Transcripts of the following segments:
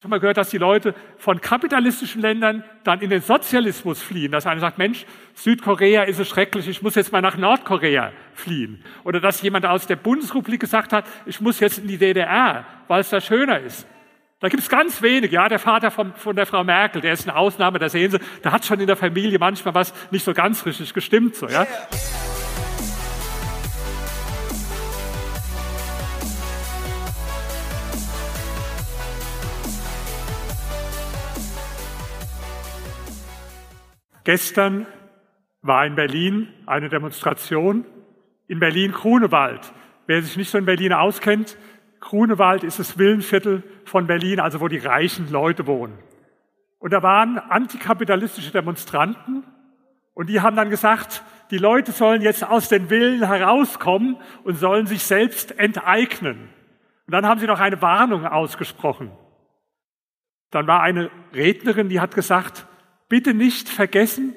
Ich habe mal gehört, dass die Leute von kapitalistischen Ländern dann in den Sozialismus fliehen. Dass einer sagt, Mensch, Südkorea ist es schrecklich, ich muss jetzt mal nach Nordkorea fliehen. Oder dass jemand aus der Bundesrepublik gesagt hat, ich muss jetzt in die DDR, weil es da schöner ist. Da gibt es ganz wenige. Ja, der Vater von, von der Frau Merkel, der ist eine Ausnahme, da sehen Sie, da hat schon in der Familie manchmal was nicht so ganz richtig gestimmt. So, ja. Gestern war in Berlin eine Demonstration in Berlin-Grunewald. Wer sich nicht so in Berlin auskennt, Grunewald ist das Villenviertel von Berlin, also wo die reichen Leute wohnen. Und da waren antikapitalistische Demonstranten und die haben dann gesagt, die Leute sollen jetzt aus den Villen herauskommen und sollen sich selbst enteignen. Und dann haben sie noch eine Warnung ausgesprochen. Dann war eine Rednerin, die hat gesagt, bitte nicht vergessen,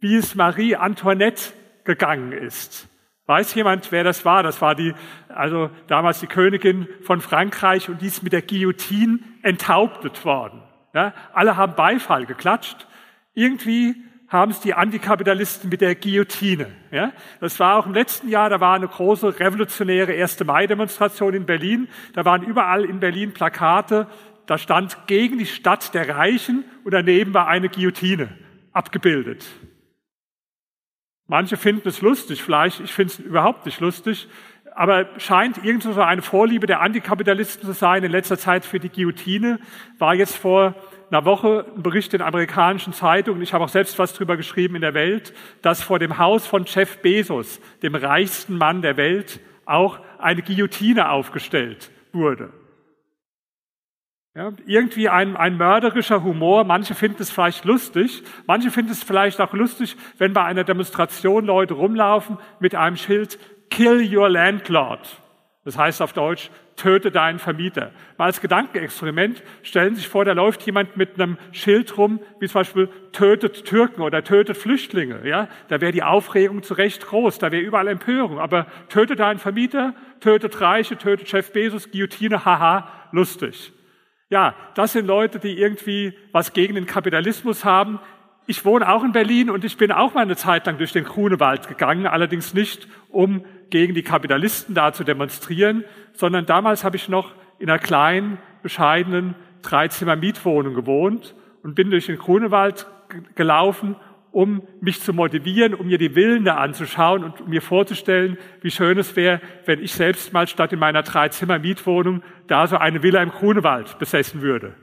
wie es Marie Antoinette gegangen ist. Weiß jemand, wer das war? Das war die, also damals die Königin von Frankreich und die ist mit der Guillotine enthauptet worden. Ja, alle haben Beifall geklatscht. Irgendwie haben es die Antikapitalisten mit der Guillotine. Ja, das war auch im letzten Jahr, da war eine große revolutionäre 1. Mai-Demonstration in Berlin. Da waren überall in Berlin Plakate, da stand gegen die Stadt der Reichen und daneben war eine Guillotine abgebildet. Manche finden es lustig, vielleicht, ich finde es überhaupt nicht lustig, aber scheint irgendwo so eine Vorliebe der Antikapitalisten zu sein in letzter Zeit für die Guillotine. War jetzt vor einer Woche ein Bericht in amerikanischen Zeitungen, ich habe auch selbst was drüber geschrieben in der Welt, dass vor dem Haus von Jeff Bezos, dem reichsten Mann der Welt, auch eine Guillotine aufgestellt wurde. Ja, irgendwie ein, ein mörderischer Humor. Manche finden es vielleicht lustig. Manche finden es vielleicht auch lustig, wenn bei einer Demonstration Leute rumlaufen mit einem Schild Kill your landlord. Das heißt auf Deutsch, töte deinen Vermieter. Mal als Gedankenexperiment stellen Sie sich vor, da läuft jemand mit einem Schild rum, wie zum Beispiel tötet Türken oder tötet Flüchtlinge. Ja, da wäre die Aufregung zu Recht groß, da wäre überall Empörung. Aber tötet deinen Vermieter, tötet Reiche, tötet Chef Bezos, Guillotine, haha, lustig. Ja, das sind Leute, die irgendwie was gegen den Kapitalismus haben. Ich wohne auch in Berlin und ich bin auch mal eine Zeit lang durch den Grunewald gegangen, allerdings nicht, um gegen die Kapitalisten da zu demonstrieren, sondern damals habe ich noch in einer kleinen, bescheidenen Dreizimmer-Mietwohnung gewohnt und bin durch den Grunewald gelaufen um mich zu motivieren, um mir die Villen da anzuschauen und mir vorzustellen, wie schön es wäre, wenn ich selbst mal statt in meiner Drei-Zimmer-Mietwohnung da so eine Villa im Grunewald besessen würde.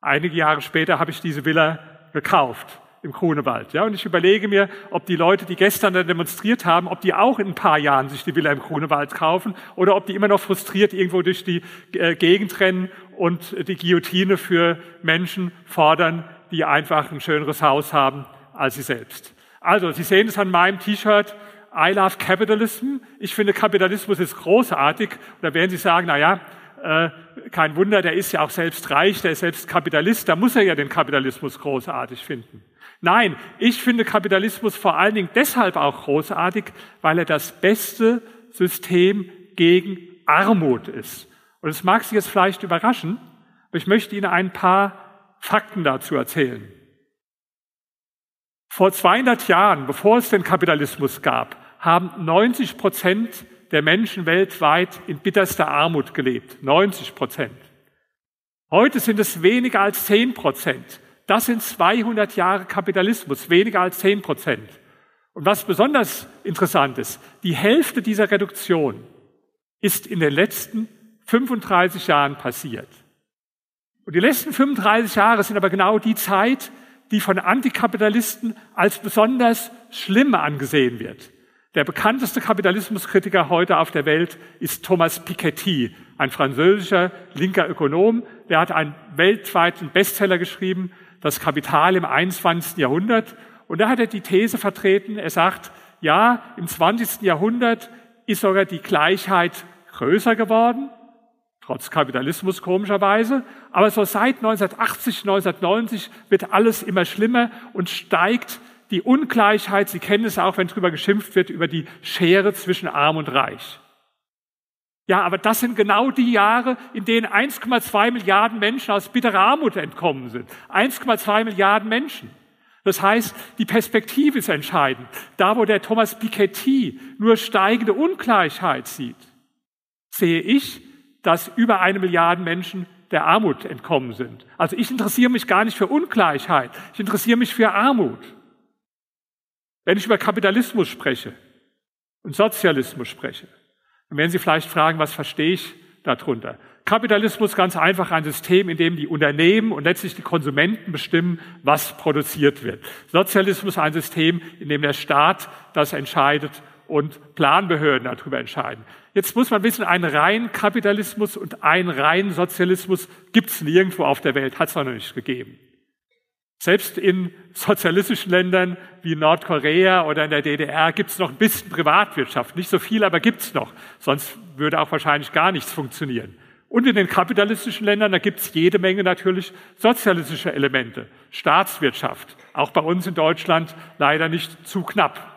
Einige Jahre später habe ich diese Villa gekauft im Grunewald. Ja, und ich überlege mir, ob die Leute, die gestern da demonstriert haben, ob die auch in ein paar Jahren sich die Villa im Grunewald kaufen oder ob die immer noch frustriert irgendwo durch die äh, Gegend rennen und die Guillotine für Menschen fordern, die einfach ein schöneres Haus haben als sie selbst. Also, Sie sehen es an meinem T-Shirt. I love capitalism. Ich finde, Kapitalismus ist großartig. Und da werden Sie sagen, na ja, äh, kein Wunder, der ist ja auch selbst reich, der ist selbst Kapitalist, da muss er ja den Kapitalismus großartig finden. Nein, ich finde Kapitalismus vor allen Dingen deshalb auch großartig, weil er das beste System gegen Armut ist. Und es mag Sie jetzt vielleicht überraschen, aber ich möchte Ihnen ein paar Fakten dazu erzählen. Vor 200 Jahren, bevor es den Kapitalismus gab, haben 90 Prozent der Menschen weltweit in bitterster Armut gelebt. 90 Prozent. Heute sind es weniger als 10 Prozent. Das sind 200 Jahre Kapitalismus, weniger als 10 Prozent. Und was besonders interessant ist, die Hälfte dieser Reduktion ist in den letzten 35 Jahren passiert. Und die letzten 35 Jahre sind aber genau die Zeit, die von Antikapitalisten als besonders schlimm angesehen wird. Der bekannteste Kapitalismuskritiker heute auf der Welt ist Thomas Piketty, ein französischer linker Ökonom. Der hat einen weltweiten Bestseller geschrieben, Das Kapital im 21. Jahrhundert. Und da hat er die These vertreten, er sagt, ja, im 20. Jahrhundert ist sogar die Gleichheit größer geworden, trotz Kapitalismus komischerweise. Aber so seit 1980, 1990 wird alles immer schlimmer und steigt die Ungleichheit. Sie kennen es auch, wenn darüber geschimpft wird, über die Schere zwischen Arm und Reich. Ja, aber das sind genau die Jahre, in denen 1,2 Milliarden Menschen aus bitterer Armut entkommen sind. 1,2 Milliarden Menschen. Das heißt, die Perspektive ist entscheidend. Da, wo der Thomas Piketty nur steigende Ungleichheit sieht, sehe ich, dass über eine Milliarde Menschen der Armut entkommen sind. Also ich interessiere mich gar nicht für Ungleichheit, ich interessiere mich für Armut. Wenn ich über Kapitalismus spreche und Sozialismus spreche, dann werden Sie vielleicht fragen, was verstehe ich darunter? Kapitalismus ganz einfach ein System, in dem die Unternehmen und letztlich die Konsumenten bestimmen, was produziert wird. Sozialismus ein System, in dem der Staat das entscheidet und Planbehörden darüber entscheiden. Jetzt muss man wissen, einen reinen Kapitalismus und einen reinen Sozialismus gibt es nirgendwo auf der Welt, hat es noch nicht gegeben. Selbst in sozialistischen Ländern wie Nordkorea oder in der DDR gibt es noch ein bisschen Privatwirtschaft. Nicht so viel, aber gibt es noch. Sonst würde auch wahrscheinlich gar nichts funktionieren. Und in den kapitalistischen Ländern, da gibt es jede Menge natürlich sozialistische Elemente. Staatswirtschaft, auch bei uns in Deutschland leider nicht zu knapp.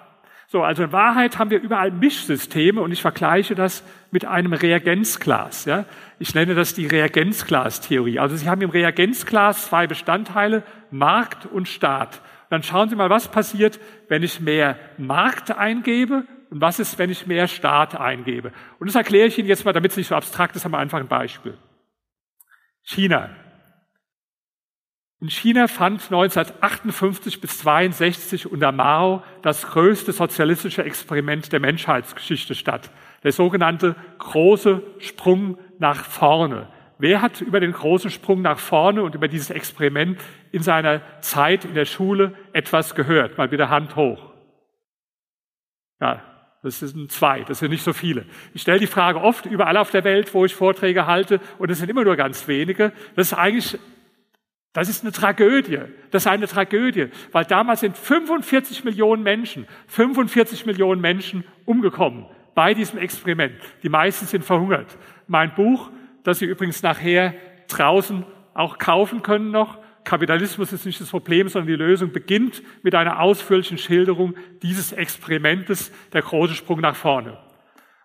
So, also in Wahrheit haben wir überall Mischsysteme und ich vergleiche das mit einem Reagenzglas. Ja? Ich nenne das die Reagenzglas-Theorie. Also Sie haben im Reagenzglas zwei Bestandteile, Markt und Staat. Und dann schauen Sie mal, was passiert, wenn ich mehr Markt eingebe und was ist, wenn ich mehr Staat eingebe. Und das erkläre ich Ihnen jetzt mal, damit es nicht so abstrakt ist, haben wir einfach ein Beispiel. China. In China fand 1958 bis 62 unter Mao das größte sozialistische Experiment der Menschheitsgeschichte statt. Der sogenannte große Sprung nach vorne. Wer hat über den großen Sprung nach vorne und über dieses Experiment in seiner Zeit in der Schule etwas gehört? Mal wieder Hand hoch. Ja, das sind zwei, das sind nicht so viele. Ich stelle die Frage oft überall auf der Welt, wo ich Vorträge halte, und es sind immer nur ganz wenige. Das ist eigentlich das ist eine Tragödie. Das ist eine Tragödie, weil damals sind 45 Millionen Menschen, 45 Millionen Menschen umgekommen bei diesem Experiment. Die meisten sind verhungert. Mein Buch, das Sie übrigens nachher draußen auch kaufen können noch, Kapitalismus ist nicht das Problem, sondern die Lösung beginnt mit einer ausführlichen Schilderung dieses Experimentes, der große Sprung nach vorne.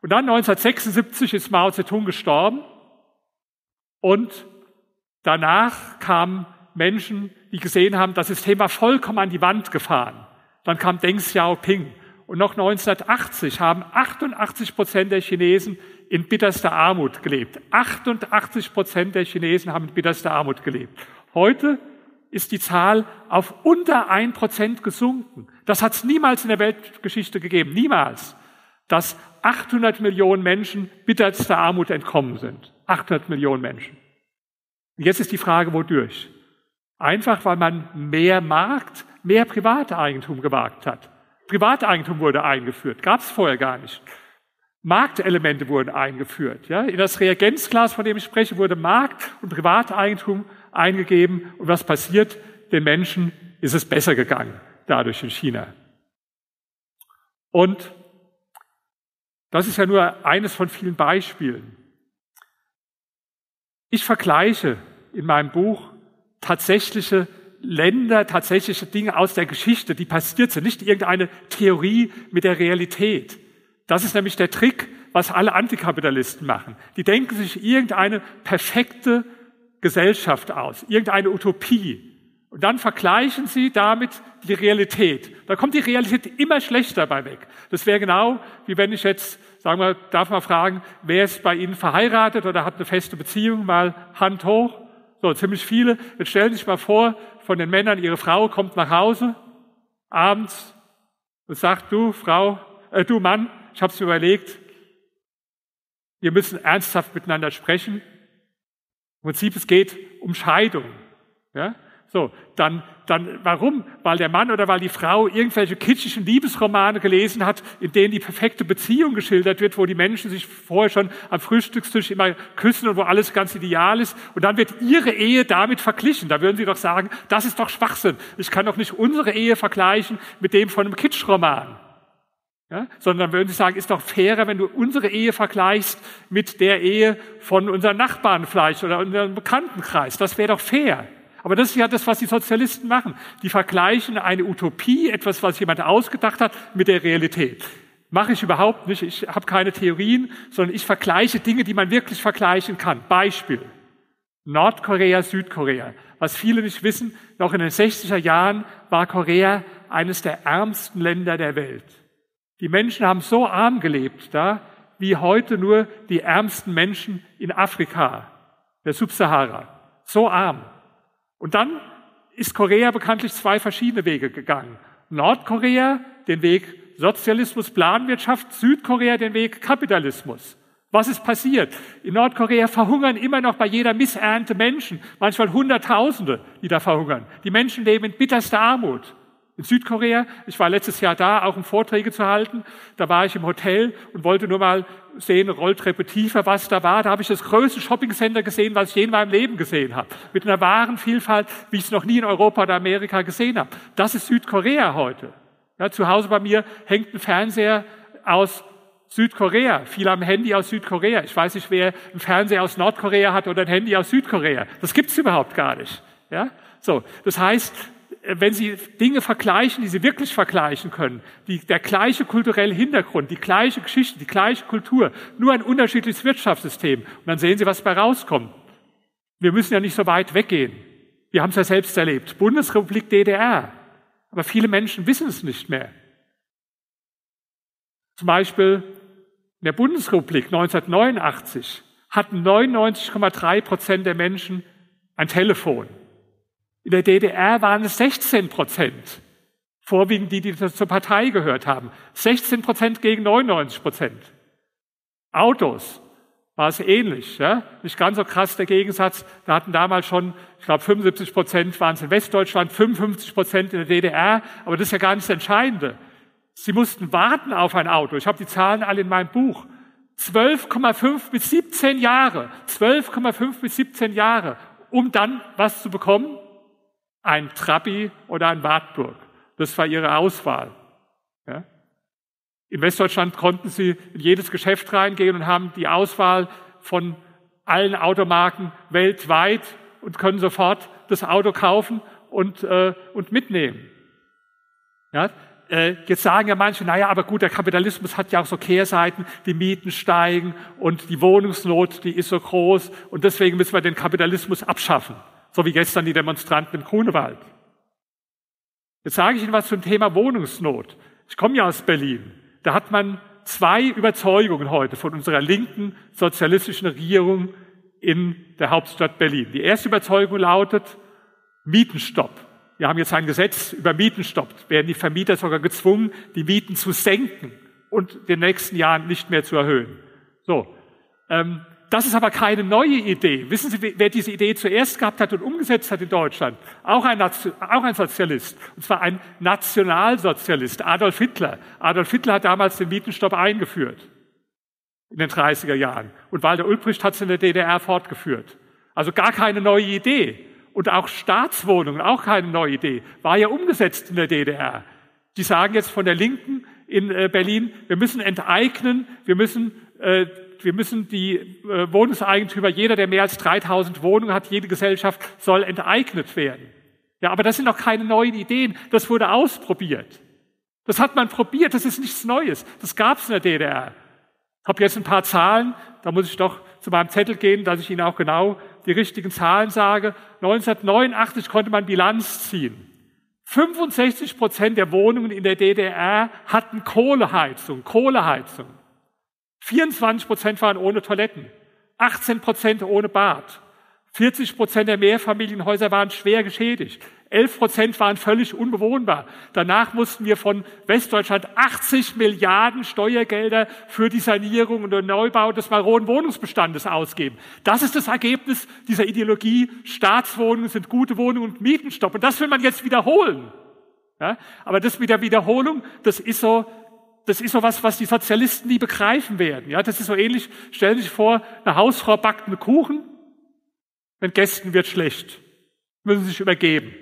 Und dann 1976 ist Mao Zedong gestorben und danach kam Menschen, die gesehen haben, das System war vollkommen an die Wand gefahren. Dann kam Deng Xiaoping. Und noch 1980 haben 88 Prozent der Chinesen in bitterster Armut gelebt. 88 Prozent der Chinesen haben in bitterster Armut gelebt. Heute ist die Zahl auf unter ein Prozent gesunken. Das hat es niemals in der Weltgeschichte gegeben. Niemals. Dass 800 Millionen Menschen bitterster Armut entkommen sind. 800 Millionen Menschen. Und jetzt ist die Frage, wodurch? Einfach weil man mehr Markt, mehr Privateigentum gewagt hat. Privateigentum wurde eingeführt, gab es vorher gar nicht. Marktelemente wurden eingeführt. Ja? In das Reagenzglas, von dem ich spreche, wurde Markt und Privateigentum eingegeben. Und was passiert? Den Menschen ist es besser gegangen, dadurch in China. Und das ist ja nur eines von vielen Beispielen. Ich vergleiche in meinem Buch tatsächliche Länder, tatsächliche Dinge aus der Geschichte, die passiert sind, nicht irgendeine Theorie mit der Realität. Das ist nämlich der Trick, was alle Antikapitalisten machen. Die denken sich irgendeine perfekte Gesellschaft aus, irgendeine Utopie. Und dann vergleichen sie damit die Realität. Da kommt die Realität immer schlechter bei weg. Das wäre genau, wie wenn ich jetzt, sagen wir, darf mal fragen, wer ist bei Ihnen verheiratet oder hat eine feste Beziehung? Mal Hand hoch. So, ziemlich viele. Jetzt stellen Sie sich mal vor, von den Männern, ihre Frau kommt nach Hause abends und sagt, du Frau, äh, du Mann, ich habe es mir überlegt, wir müssen ernsthaft miteinander sprechen. Im Prinzip, es geht um Scheidung. Ja? So, dann, dann, warum? Weil der Mann oder weil die Frau irgendwelche kitschischen Liebesromane gelesen hat, in denen die perfekte Beziehung geschildert wird, wo die Menschen sich vorher schon am Frühstückstisch immer küssen und wo alles ganz ideal ist. Und dann wird ihre Ehe damit verglichen. Da würden sie doch sagen, das ist doch Schwachsinn. Ich kann doch nicht unsere Ehe vergleichen mit dem von einem Kitschroman. Ja? Sondern würden sie sagen, ist doch fairer, wenn du unsere Ehe vergleichst mit der Ehe von unseren Nachbarn vielleicht oder unserem Bekanntenkreis. Das wäre doch fair. Aber das ist ja das, was die Sozialisten machen. Die vergleichen eine Utopie, etwas, was jemand ausgedacht hat, mit der Realität. Mache ich überhaupt nicht. Ich habe keine Theorien, sondern ich vergleiche Dinge, die man wirklich vergleichen kann. Beispiel. Nordkorea, Südkorea. Was viele nicht wissen, noch in den 60er Jahren war Korea eines der ärmsten Länder der Welt. Die Menschen haben so arm gelebt da, wie heute nur die ärmsten Menschen in Afrika, der Subsahara. So arm. Und dann ist Korea bekanntlich zwei verschiedene Wege gegangen. Nordkorea den Weg Sozialismus, Planwirtschaft, Südkorea den Weg Kapitalismus. Was ist passiert? In Nordkorea verhungern immer noch bei jeder Missernte Menschen, manchmal Hunderttausende, die da verhungern. Die Menschen leben in bitterster Armut. In Südkorea, ich war letztes Jahr da, auch um Vorträge zu halten, da war ich im Hotel und wollte nur mal sehen, Rolltreppe tiefer, was da war. Da habe ich das größte Shoppingcenter gesehen, was ich je in meinem Leben gesehen habe. Mit einer wahren Vielfalt, wie ich es noch nie in Europa oder Amerika gesehen habe. Das ist Südkorea heute. Ja, zu Hause bei mir hängt ein Fernseher aus Südkorea. Viele haben ein Handy aus Südkorea. Ich weiß nicht, wer ein Fernseher aus Nordkorea hat oder ein Handy aus Südkorea. Das gibt es überhaupt gar nicht. Ja? So, das heißt, wenn Sie Dinge vergleichen, die Sie wirklich vergleichen können, die, der gleiche kulturelle Hintergrund, die gleiche Geschichte, die gleiche Kultur, nur ein unterschiedliches Wirtschaftssystem, und dann sehen Sie, was bei rauskommt. Wir müssen ja nicht so weit weggehen. Wir haben es ja selbst erlebt. Bundesrepublik DDR. Aber viele Menschen wissen es nicht mehr. Zum Beispiel in der Bundesrepublik 1989 hatten 99,3 Prozent der Menschen ein Telefon. In der DDR waren es 16 Prozent. Vorwiegend die, die zur Partei gehört haben. 16 Prozent gegen 99 Prozent. Autos war es ähnlich. Ja? Nicht ganz so krass der Gegensatz. Da hatten damals schon, ich glaube, 75 Prozent waren es in Westdeutschland, 55 Prozent in der DDR. Aber das ist ja gar nicht das Entscheidende. Sie mussten warten auf ein Auto. Ich habe die Zahlen alle in meinem Buch. 12,5 bis 17 Jahre. 12,5 bis 17 Jahre, um dann was zu bekommen? Ein Trabi oder ein Wartburg. Das war ihre Auswahl. Ja? In Westdeutschland konnten sie in jedes Geschäft reingehen und haben die Auswahl von allen Automarken weltweit und können sofort das Auto kaufen und, äh, und mitnehmen. Ja? Äh, jetzt sagen ja manche, naja, aber gut, der Kapitalismus hat ja auch so Kehrseiten, die Mieten steigen und die Wohnungsnot, die ist so groß und deswegen müssen wir den Kapitalismus abschaffen so wie gestern die Demonstranten im Grunewald. Jetzt sage ich Ihnen was zum Thema Wohnungsnot. Ich komme ja aus Berlin. Da hat man zwei Überzeugungen heute von unserer linken sozialistischen Regierung in der Hauptstadt Berlin. Die erste Überzeugung lautet Mietenstopp. Wir haben jetzt ein Gesetz über Mietenstopp. Werden die Vermieter sogar gezwungen, die Mieten zu senken und in den nächsten Jahren nicht mehr zu erhöhen. So. Ähm, das ist aber keine neue Idee. Wissen Sie, wer diese Idee zuerst gehabt hat und umgesetzt hat in Deutschland? Auch ein, auch ein Sozialist. Und zwar ein Nationalsozialist, Adolf Hitler. Adolf Hitler hat damals den Mietenstopp eingeführt. In den 30er Jahren. Und Walter Ulbricht hat es in der DDR fortgeführt. Also gar keine neue Idee. Und auch Staatswohnungen, auch keine neue Idee. War ja umgesetzt in der DDR. Die sagen jetzt von der Linken in äh, Berlin, wir müssen enteignen, wir müssen äh, wir müssen die äh, Wohnungseigentümer, jeder, der mehr als 3000 Wohnungen hat, jede Gesellschaft soll enteignet werden. Ja, aber das sind noch keine neuen Ideen. Das wurde ausprobiert. Das hat man probiert. Das ist nichts Neues. Das gab es in der DDR. Ich habe jetzt ein paar Zahlen. Da muss ich doch zu meinem Zettel gehen, dass ich Ihnen auch genau die richtigen Zahlen sage. 1989 konnte man Bilanz ziehen. 65 Prozent der Wohnungen in der DDR hatten Kohleheizung. Kohleheizung. 24 Prozent waren ohne Toiletten, 18 Prozent ohne Bad, 40 Prozent der Mehrfamilienhäuser waren schwer geschädigt, 11 Prozent waren völlig unbewohnbar. Danach mussten wir von Westdeutschland 80 Milliarden Steuergelder für die Sanierung und den Neubau des maroden Wohnungsbestandes ausgeben. Das ist das Ergebnis dieser Ideologie. Staatswohnungen sind gute Wohnungen und Mietenstopp. Und das will man jetzt wiederholen. Ja, aber das mit der Wiederholung, das ist so das ist so was, was die Sozialisten nie begreifen werden. Ja, das ist so ähnlich. Stellen Sie sich vor, eine Hausfrau backt einen Kuchen, den Gästen wird schlecht, müssen Sie sich übergeben.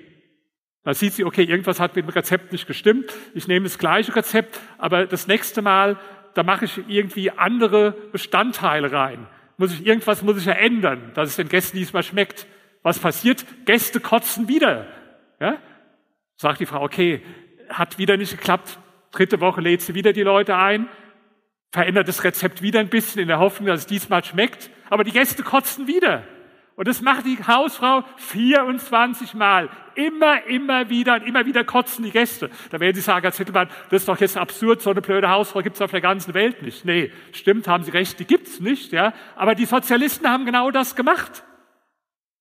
Da sieht sie, okay, irgendwas hat mit dem Rezept nicht gestimmt. Ich nehme das gleiche Rezept, aber das nächste Mal, da mache ich irgendwie andere Bestandteile rein. Muss ich irgendwas muss ich ja ändern, dass es den Gästen diesmal schmeckt. Was passiert? Gäste kotzen wieder. Ja? Sagt die Frau, okay, hat wieder nicht geklappt, Dritte Woche lädt sie wieder die Leute ein. verändert das Rezept wieder ein bisschen in der Hoffnung, dass es diesmal schmeckt, aber die Gäste kotzen wieder. Und das macht die Hausfrau 24 Mal. Immer, immer wieder und immer wieder kotzen die Gäste. Da werden Sie sagen, Herr Zittelmann, das ist doch jetzt absurd, so eine blöde Hausfrau gibt es auf der ganzen Welt nicht. Nee, stimmt, haben Sie recht, die gibt's nicht. Ja, Aber die Sozialisten haben genau das gemacht.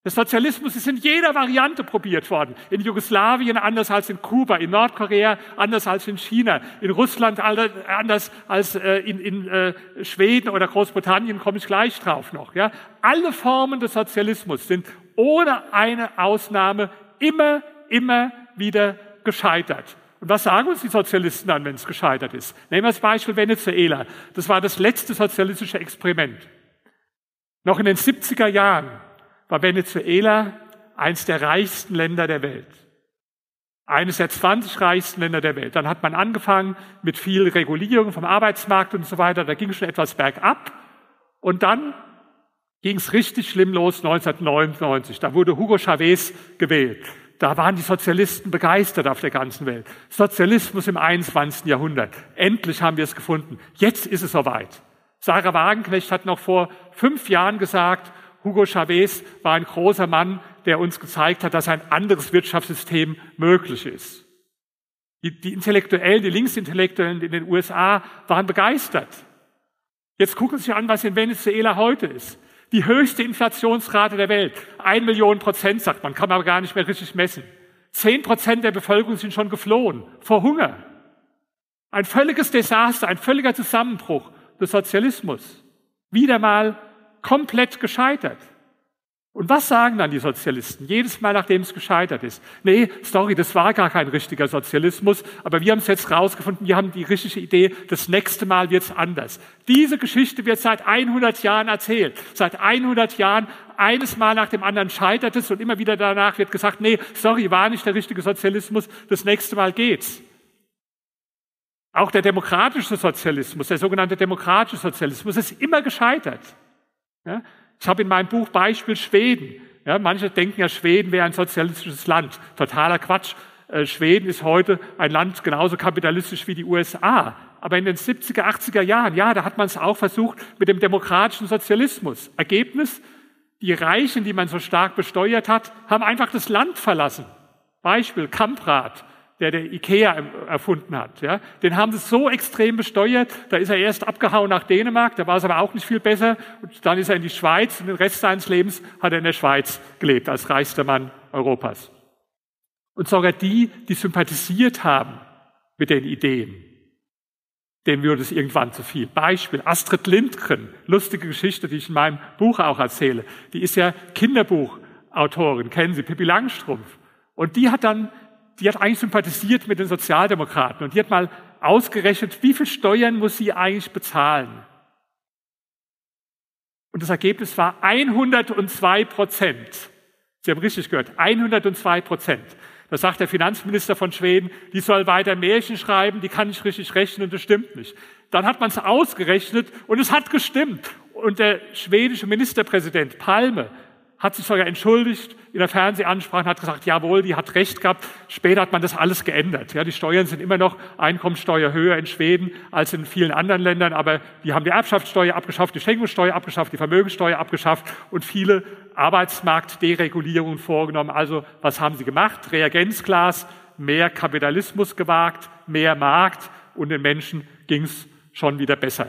Der Sozialismus ist in jeder Variante probiert worden. In Jugoslawien anders als in Kuba, in Nordkorea anders als in China, in Russland anders als äh, in, in äh, Schweden oder Großbritannien, komme ich gleich drauf noch. Ja? Alle Formen des Sozialismus sind ohne eine Ausnahme immer, immer wieder gescheitert. Und was sagen uns die Sozialisten dann, wenn es gescheitert ist? Nehmen wir das Beispiel Venezuela. Das war das letzte sozialistische Experiment. Noch in den 70er Jahren war Venezuela eines der reichsten Länder der Welt. Eines der 20 reichsten Länder der Welt. Dann hat man angefangen mit viel Regulierung vom Arbeitsmarkt und so weiter. Da ging schon etwas bergab. Und dann ging es richtig schlimm los 1999. Da wurde Hugo Chavez gewählt. Da waren die Sozialisten begeistert auf der ganzen Welt. Sozialismus im 21. Jahrhundert. Endlich haben wir es gefunden. Jetzt ist es soweit. Sarah Wagenknecht hat noch vor fünf Jahren gesagt, Hugo Chavez war ein großer Mann, der uns gezeigt hat, dass ein anderes Wirtschaftssystem möglich ist. Die, die Intellektuellen, die Linksintellektuellen in den USA waren begeistert. Jetzt gucken Sie sich an, was in Venezuela heute ist. Die höchste Inflationsrate der Welt. Ein Million Prozent, sagt man, kann man aber gar nicht mehr richtig messen. Zehn Prozent der Bevölkerung sind schon geflohen vor Hunger. Ein völliges Desaster, ein völliger Zusammenbruch des Sozialismus. Wieder mal komplett gescheitert. Und was sagen dann die Sozialisten? Jedes Mal, nachdem es gescheitert ist. Nee, sorry, das war gar kein richtiger Sozialismus, aber wir haben es jetzt rausgefunden, wir haben die richtige Idee, das nächste Mal wird es anders. Diese Geschichte wird seit 100 Jahren erzählt. Seit 100 Jahren, eines Mal nach dem anderen scheitert es und immer wieder danach wird gesagt, nee, sorry, war nicht der richtige Sozialismus, das nächste Mal geht's. Auch der demokratische Sozialismus, der sogenannte demokratische Sozialismus ist immer gescheitert. Ja? Ich habe in meinem Buch Beispiel Schweden. Ja, manche denken ja, Schweden wäre ein sozialistisches Land. Totaler Quatsch. Äh, Schweden ist heute ein Land genauso kapitalistisch wie die USA. Aber in den 70er, 80er Jahren, ja, da hat man es auch versucht mit dem demokratischen Sozialismus. Ergebnis, die Reichen, die man so stark besteuert hat, haben einfach das Land verlassen. Beispiel Kamprad der der Ikea erfunden hat. Ja, den haben sie so extrem besteuert, da ist er erst abgehauen nach Dänemark, da war es aber auch nicht viel besser. Und dann ist er in die Schweiz und den Rest seines Lebens hat er in der Schweiz gelebt, als reichster Mann Europas. Und sogar die, die sympathisiert haben mit den Ideen, denen würde es irgendwann zu viel. Beispiel Astrid Lindgren, lustige Geschichte, die ich in meinem Buch auch erzähle. Die ist ja Kinderbuchautorin, kennen Sie, Pippi Langstrumpf. Und die hat dann die hat eigentlich sympathisiert mit den Sozialdemokraten und die hat mal ausgerechnet, wie viel Steuern muss sie eigentlich bezahlen. Und das Ergebnis war 102 Prozent. Sie haben richtig gehört, 102 Prozent. Da sagt der Finanzminister von Schweden, die soll weiter Märchen schreiben, die kann nicht richtig rechnen und das stimmt nicht. Dann hat man es ausgerechnet und es hat gestimmt. Und der schwedische Ministerpräsident Palme hat sich sogar entschuldigt in der Fernsehansprache und hat gesagt, jawohl, die hat recht gehabt. Später hat man das alles geändert. Ja, die Steuern sind immer noch Einkommensteuer höher in Schweden als in vielen anderen Ländern, aber die haben die Erbschaftssteuer abgeschafft, die Schenkungssteuer abgeschafft, die Vermögenssteuer abgeschafft und viele Arbeitsmarktderegulierungen vorgenommen. Also was haben sie gemacht? Reagenzglas, mehr Kapitalismus gewagt, mehr Markt und den Menschen ging es schon wieder besser.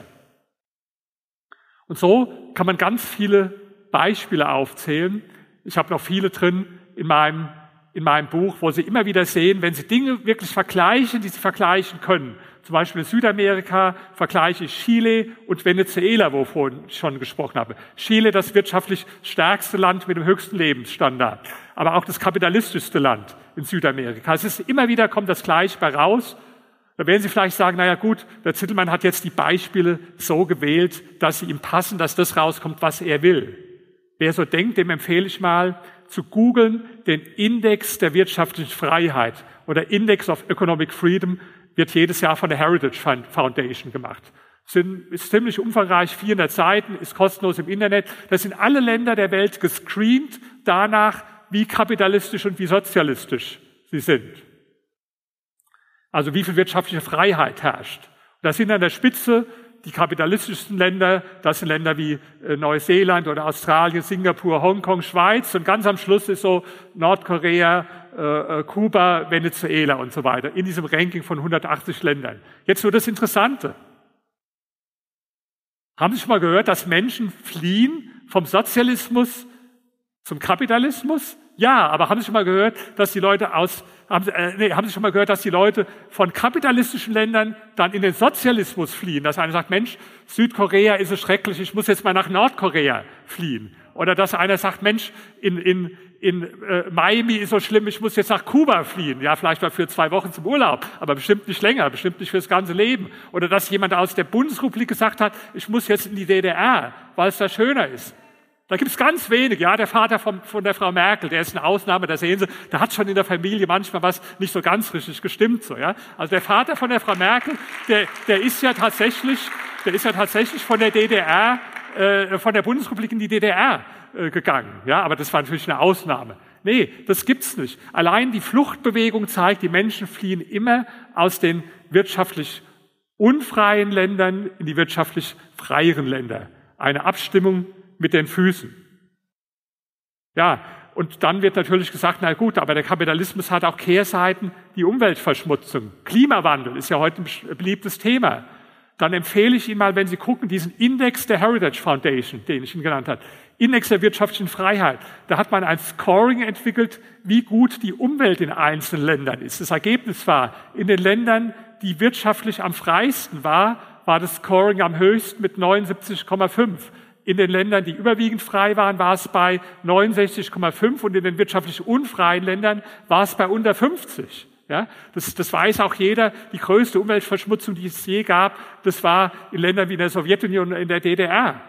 Und so kann man ganz viele Beispiele aufzählen. Ich habe noch viele drin in meinem, in meinem Buch, wo Sie immer wieder sehen, wenn Sie Dinge wirklich vergleichen, die Sie vergleichen können. Zum Beispiel in Südamerika vergleiche ich Chile und Venezuela, wo ich vorhin schon gesprochen habe. Chile das wirtschaftlich stärkste Land mit dem höchsten Lebensstandard, aber auch das kapitalistischste Land in Südamerika. Es ist immer wieder kommt das Gleiche bei raus. Da werden Sie vielleicht sagen, naja gut, der Zittelmann hat jetzt die Beispiele so gewählt, dass sie ihm passen, dass das rauskommt, was er will. Wer so denkt, dem empfehle ich mal zu googeln den Index der wirtschaftlichen Freiheit oder Index of Economic Freedom wird jedes Jahr von der Heritage Foundation gemacht. Sind, ist ziemlich umfangreich, 400 Seiten, ist kostenlos im Internet. Das sind alle Länder der Welt gescreent danach, wie kapitalistisch und wie sozialistisch sie sind. Also wie viel wirtschaftliche Freiheit herrscht. Und da sind an der Spitze die kapitalistischen Länder, das sind Länder wie äh, Neuseeland oder Australien, Singapur, Hongkong, Schweiz und ganz am Schluss ist so Nordkorea, äh, äh Kuba, Venezuela und so weiter in diesem Ranking von 180 Ländern. Jetzt nur das Interessante. Haben Sie schon mal gehört, dass Menschen fliehen vom Sozialismus zum Kapitalismus? Ja, aber haben Sie schon mal gehört, dass die Leute aus, haben Sie, äh, nee, haben Sie schon mal gehört, dass die Leute von kapitalistischen Ländern dann in den Sozialismus fliehen? Dass einer sagt, Mensch, Südkorea ist so schrecklich, ich muss jetzt mal nach Nordkorea fliehen. Oder dass einer sagt, Mensch, in, in, in äh, Miami ist so schlimm, ich muss jetzt nach Kuba fliehen. Ja, vielleicht mal für zwei Wochen zum Urlaub, aber bestimmt nicht länger, bestimmt nicht fürs ganze Leben. Oder dass jemand aus der Bundesrepublik gesagt hat, ich muss jetzt in die DDR, weil es da schöner ist. Da gibt es ganz wenige. Ja, der Vater von, von der Frau Merkel, der ist eine Ausnahme, da sehen Sie, da hat schon in der Familie manchmal was nicht so ganz richtig gestimmt. So, ja. Also der Vater von der Frau Merkel, der, der ist ja tatsächlich, der ist ja tatsächlich von der DDR, äh, von der Bundesrepublik in die DDR äh, gegangen. Ja, aber das war natürlich eine Ausnahme. Nee, das gibt's nicht. Allein die Fluchtbewegung zeigt, die Menschen fliehen immer aus den wirtschaftlich unfreien Ländern in die wirtschaftlich freieren Länder. Eine Abstimmung mit den Füßen. Ja, und dann wird natürlich gesagt, na gut, aber der Kapitalismus hat auch Kehrseiten, die Umweltverschmutzung. Klimawandel ist ja heute ein beliebtes Thema. Dann empfehle ich Ihnen mal, wenn Sie gucken, diesen Index der Heritage Foundation, den ich Ihnen genannt habe. Index der wirtschaftlichen Freiheit. Da hat man ein Scoring entwickelt, wie gut die Umwelt in einzelnen Ländern ist. Das Ergebnis war, in den Ländern, die wirtschaftlich am freisten war, war das Scoring am höchsten mit 79,5. In den Ländern, die überwiegend frei waren, war es bei 69,5 und in den wirtschaftlich unfreien Ländern war es bei unter 50. Ja, das, das weiß auch jeder. Die größte Umweltverschmutzung, die es je gab, das war in Ländern wie in der Sowjetunion und in der DDR.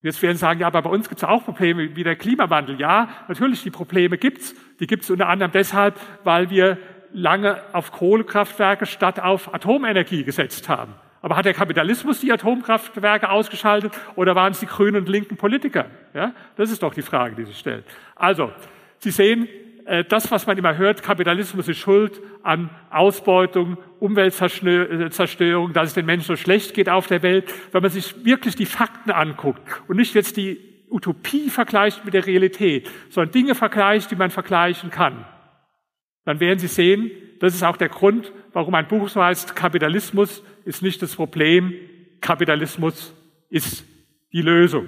Jetzt werden Sie sagen, ja, aber bei uns gibt es auch Probleme wie der Klimawandel. Ja, natürlich, die Probleme gibt's. Die gibt's unter anderem deshalb, weil wir lange auf Kohlekraftwerke statt auf Atomenergie gesetzt haben. Aber hat der Kapitalismus die Atomkraftwerke ausgeschaltet oder waren es die grünen und linken Politiker? Ja, das ist doch die Frage, die sich stellt. Also, Sie sehen, äh, das, was man immer hört, Kapitalismus ist schuld an Ausbeutung, Umweltzerstörung, dass es den Menschen so schlecht geht auf der Welt. Wenn man sich wirklich die Fakten anguckt und nicht jetzt die Utopie vergleicht mit der Realität, sondern Dinge vergleicht, die man vergleichen kann, dann werden Sie sehen, das ist auch der Grund, warum ein Buch so heißt, Kapitalismus ist nicht das Problem, Kapitalismus ist die Lösung.